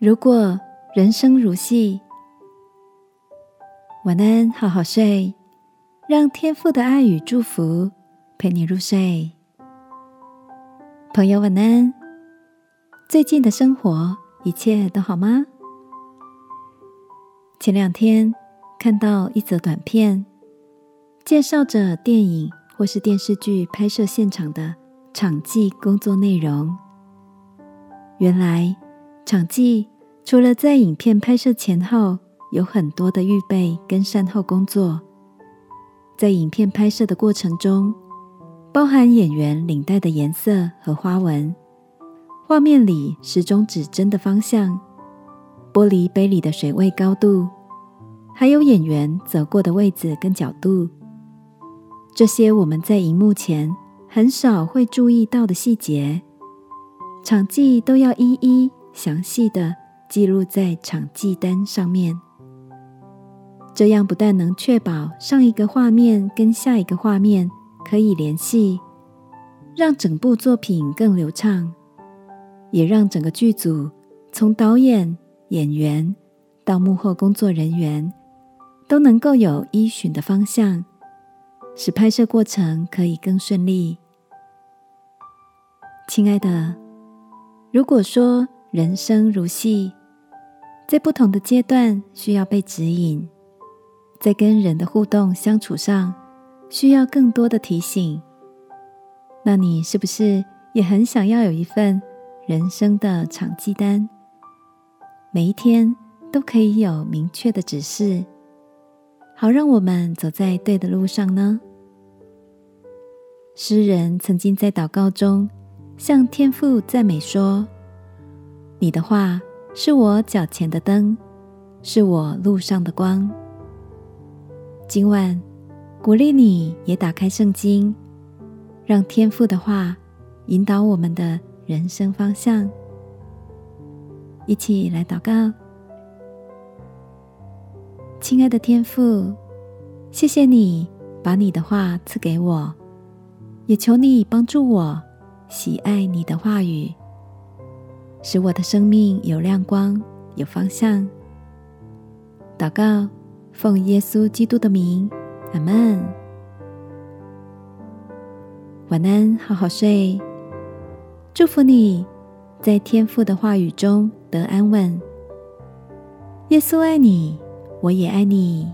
如果人生如戏，晚安，好好睡，让天父的爱与祝福陪你入睡。朋友，晚安。最近的生活一切都好吗？前两天看到一则短片，介绍着电影或是电视剧拍摄现场的场记工作内容。原来。场记除了在影片拍摄前后有很多的预备跟善后工作，在影片拍摄的过程中，包含演员领带的颜色和花纹、画面里时钟指针的方向、玻璃杯里的水位高度，还有演员走过的位置跟角度，这些我们在荧幕前很少会注意到的细节，场记都要一一。详细的记录在场记单上面，这样不但能确保上一个画面跟下一个画面可以联系，让整部作品更流畅，也让整个剧组从导演、演员到幕后工作人员都能够有依循的方向，使拍摄过程可以更顺利。亲爱的，如果说，人生如戏，在不同的阶段需要被指引，在跟人的互动相处上需要更多的提醒。那你是不是也很想要有一份人生的场记单？每一天都可以有明确的指示，好让我们走在对的路上呢？诗人曾经在祷告中向天父赞美说。你的话是我脚前的灯，是我路上的光。今晚鼓励你也打开圣经，让天父的话引导我们的人生方向。一起来祷告，亲爱的天父，谢谢你把你的话赐给我，也求你帮助我喜爱你的话语。使我的生命有亮光、有方向。祷告，奉耶稣基督的名，阿门。晚安，好好睡。祝福你在天父的话语中得安稳。耶稣爱你，我也爱你。